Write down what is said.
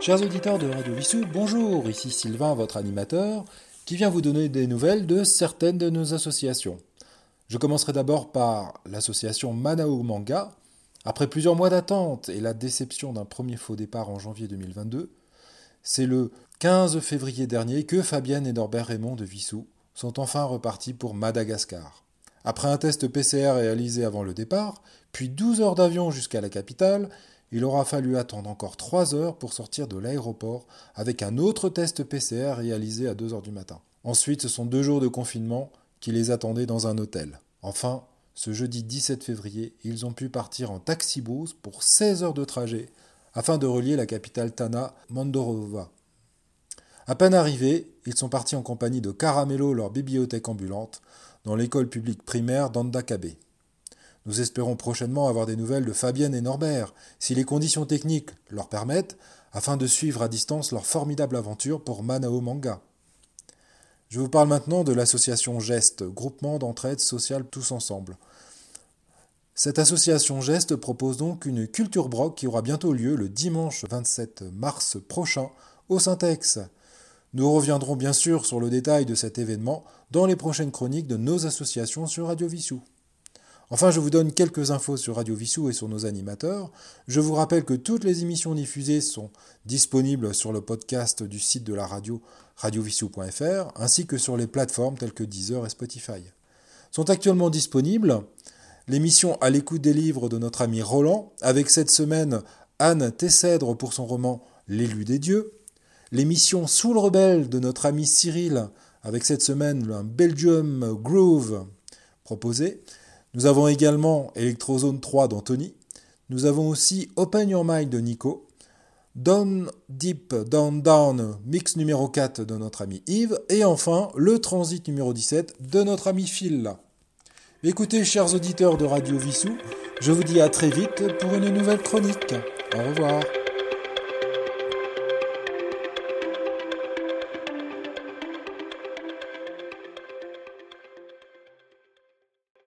Chers auditeurs de Radio Vissou, bonjour, ici Sylvain, votre animateur, qui vient vous donner des nouvelles de certaines de nos associations. Je commencerai d'abord par l'association Manao Manga. Après plusieurs mois d'attente et la déception d'un premier faux départ en janvier 2022, c'est le 15 février dernier que Fabienne et Norbert Raymond de Vissou sont enfin repartis pour Madagascar. Après un test PCR réalisé avant le départ, puis 12 heures d'avion jusqu'à la capitale, il aura fallu attendre encore 3 heures pour sortir de l'aéroport avec un autre test PCR réalisé à 2 heures du matin. Ensuite, ce sont deux jours de confinement qui les attendaient dans un hôtel. Enfin, ce jeudi 17 février, ils ont pu partir en taxi-brousse pour 16 heures de trajet afin de relier la capitale Tana, Mandorova. À peine arrivés, ils sont partis en compagnie de Caramelo, leur bibliothèque ambulante, dans l'école publique primaire d'Andakabe. Nous espérons prochainement avoir des nouvelles de Fabienne et Norbert, si les conditions techniques leur permettent, afin de suivre à distance leur formidable aventure pour Manao Manga. Je vous parle maintenant de l'association Geste, groupement d'entraide sociale tous ensemble. Cette association Geste propose donc une culture broc qui aura bientôt lieu le dimanche 27 mars prochain au Syntex. Nous reviendrons bien sûr sur le détail de cet événement dans les prochaines chroniques de nos associations sur Radio Vissou. Enfin, je vous donne quelques infos sur Radio Vissou et sur nos animateurs. Je vous rappelle que toutes les émissions diffusées sont disponibles sur le podcast du site de la radio radiovissou.fr ainsi que sur les plateformes telles que Deezer et Spotify. Sont actuellement disponibles l'émission À l'écoute des livres de notre ami Roland, avec cette semaine Anne Tessèdre pour son roman L'élu des dieux, l'émission Sous le rebelle de notre ami Cyril, avec cette semaine un Belgium Groove proposé, nous avons également Electrozone 3 d'Anthony. Nous avons aussi Open Your Mind de Nico. Down Deep Down Down mix numéro 4 de notre ami Yves. Et enfin, le transit numéro 17 de notre ami Phil. Écoutez, chers auditeurs de Radio Vissou, je vous dis à très vite pour une nouvelle chronique. Au revoir.